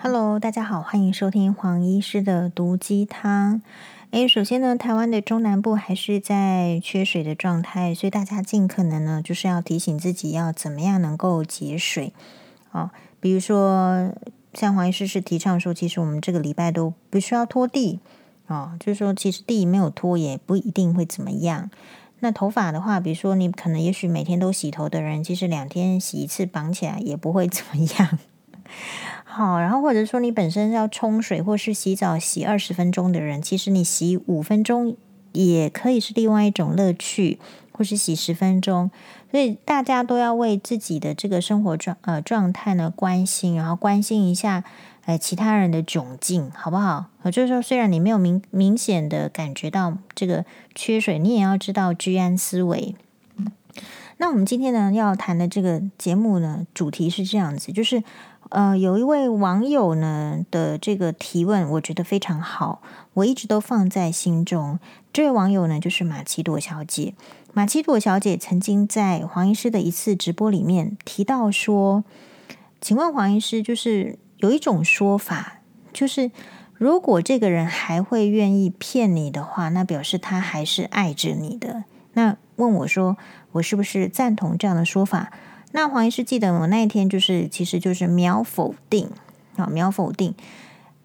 Hello，大家好，欢迎收听黄医师的毒鸡汤。诶，首先呢，台湾的中南部还是在缺水的状态，所以大家尽可能呢，就是要提醒自己要怎么样能够节水。哦，比如说像黄医师是提倡说，其实我们这个礼拜都不需要拖地。哦，就是说其实地没有拖也不一定会怎么样。那头发的话，比如说你可能也许每天都洗头的人，其实两天洗一次绑起来也不会怎么样。好，然后或者说你本身要冲水或是洗澡洗二十分钟的人，其实你洗五分钟也可以是另外一种乐趣，或是洗十分钟。所以大家都要为自己的这个生活状呃状态呢关心，然后关心一下呃其他人的窘境，好不好？就是说，虽然你没有明明显的感觉到这个缺水，你也要知道居安思危。那我们今天呢要谈的这个节目呢，主题是这样子，就是。呃，有一位网友呢的这个提问，我觉得非常好，我一直都放在心中。这位网友呢，就是马奇朵小姐。马奇朵小姐曾经在黄医师的一次直播里面提到说：“请问黄医师，就是有一种说法，就是如果这个人还会愿意骗你的话，那表示他还是爱着你的。”那问我说，我是不是赞同这样的说法？那黄医师记得我那一天就是，其实就是秒否定啊，秒否定，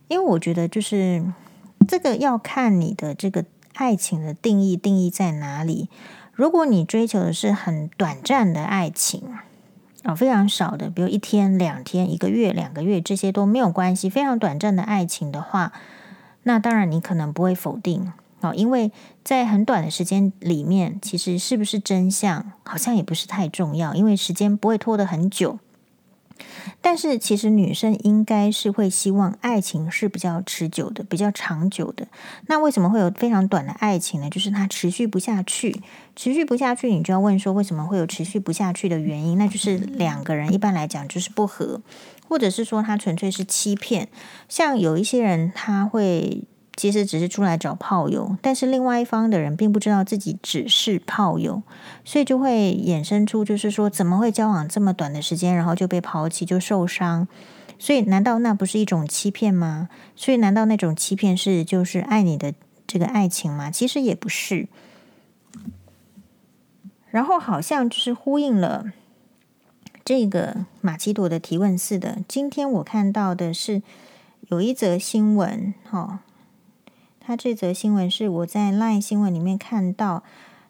因为我觉得就是这个要看你的这个爱情的定义，定义在哪里。如果你追求的是很短暂的爱情啊，非常少的，比如一天、两天、一个月、两个月这些都没有关系，非常短暂的爱情的话，那当然你可能不会否定。哦，因为在很短的时间里面，其实是不是真相，好像也不是太重要，因为时间不会拖得很久。但是，其实女生应该是会希望爱情是比较持久的、比较长久的。那为什么会有非常短的爱情呢？就是它持续不下去，持续不下去，你就要问说为什么会有持续不下去的原因？那就是两个人一般来讲就是不合，或者是说他纯粹是欺骗。像有一些人他会。其实只是出来找炮友，但是另外一方的人并不知道自己只是炮友，所以就会衍生出，就是说怎么会交往这么短的时间，然后就被抛弃，就受伤？所以难道那不是一种欺骗吗？所以难道那种欺骗是就是爱你的这个爱情吗？其实也不是。然后好像就是呼应了这个马奇朵的提问似的。今天我看到的是有一则新闻，哈。他这则新闻是我在 LINE 新闻里面看到，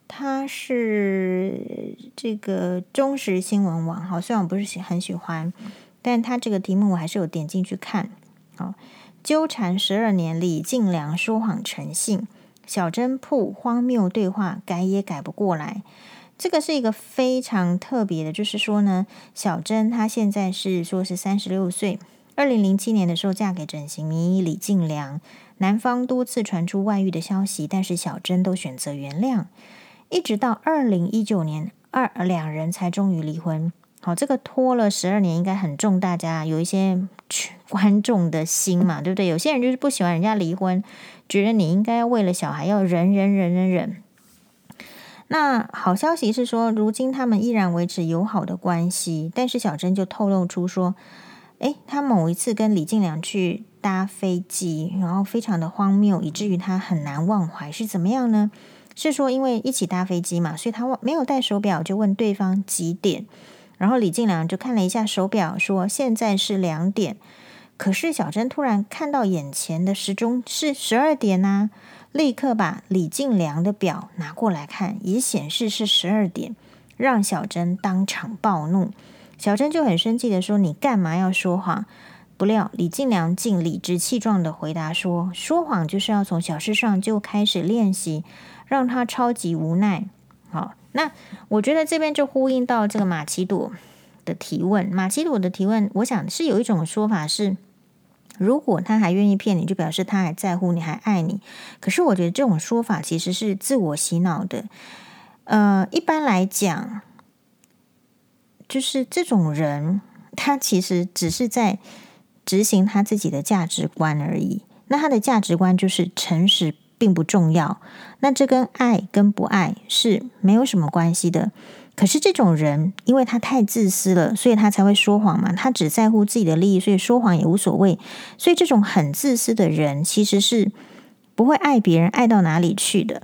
他是这个中时新闻网，好，虽然我不是喜很喜欢，但他这个题目我还是有点进去看。好，纠缠十二年，李进良说谎成性，小珍铺荒谬对话，改也改不过来。这个是一个非常特别的，就是说呢，小珍她现在是说是三十六岁，二零零七年的时候嫁给整形名医李进良。男方多次传出外遇的消息，但是小珍都选择原谅，一直到二零一九年，二两人才终于离婚。好，这个拖了十二年，应该很重大家有一些观众的心嘛，对不对？有些人就是不喜欢人家离婚，觉得你应该为了小孩要忍忍忍忍忍。那好消息是说，如今他们依然维持友好的关系，但是小珍就透露出说，诶，他某一次跟李静良去。搭飞机，然后非常的荒谬，以至于他很难忘怀，是怎么样呢？是说因为一起搭飞机嘛，所以他忘没有带手表，就问对方几点，然后李静良就看了一下手表，说现在是两点。可是小珍突然看到眼前的时钟是十二点呐、啊，立刻把李静良的表拿过来看，也显示是十二点，让小珍当场暴怒。小珍就很生气的说：“你干嘛要说谎？”不料李静良竟理直气壮地回答说：“说谎就是要从小事上就开始练习，让他超级无奈。”好，那我觉得这边就呼应到这个马奇朵的提问。马奇朵的提问，我想是有一种说法是，如果他还愿意骗你，就表示他还在乎你，还爱你。可是我觉得这种说法其实是自我洗脑的。呃，一般来讲，就是这种人，他其实只是在。执行他自己的价值观而已。那他的价值观就是诚实并不重要。那这跟爱跟不爱是没有什么关系的。可是这种人，因为他太自私了，所以他才会说谎嘛。他只在乎自己的利益，所以说谎也无所谓。所以这种很自私的人，其实是不会爱别人爱到哪里去的。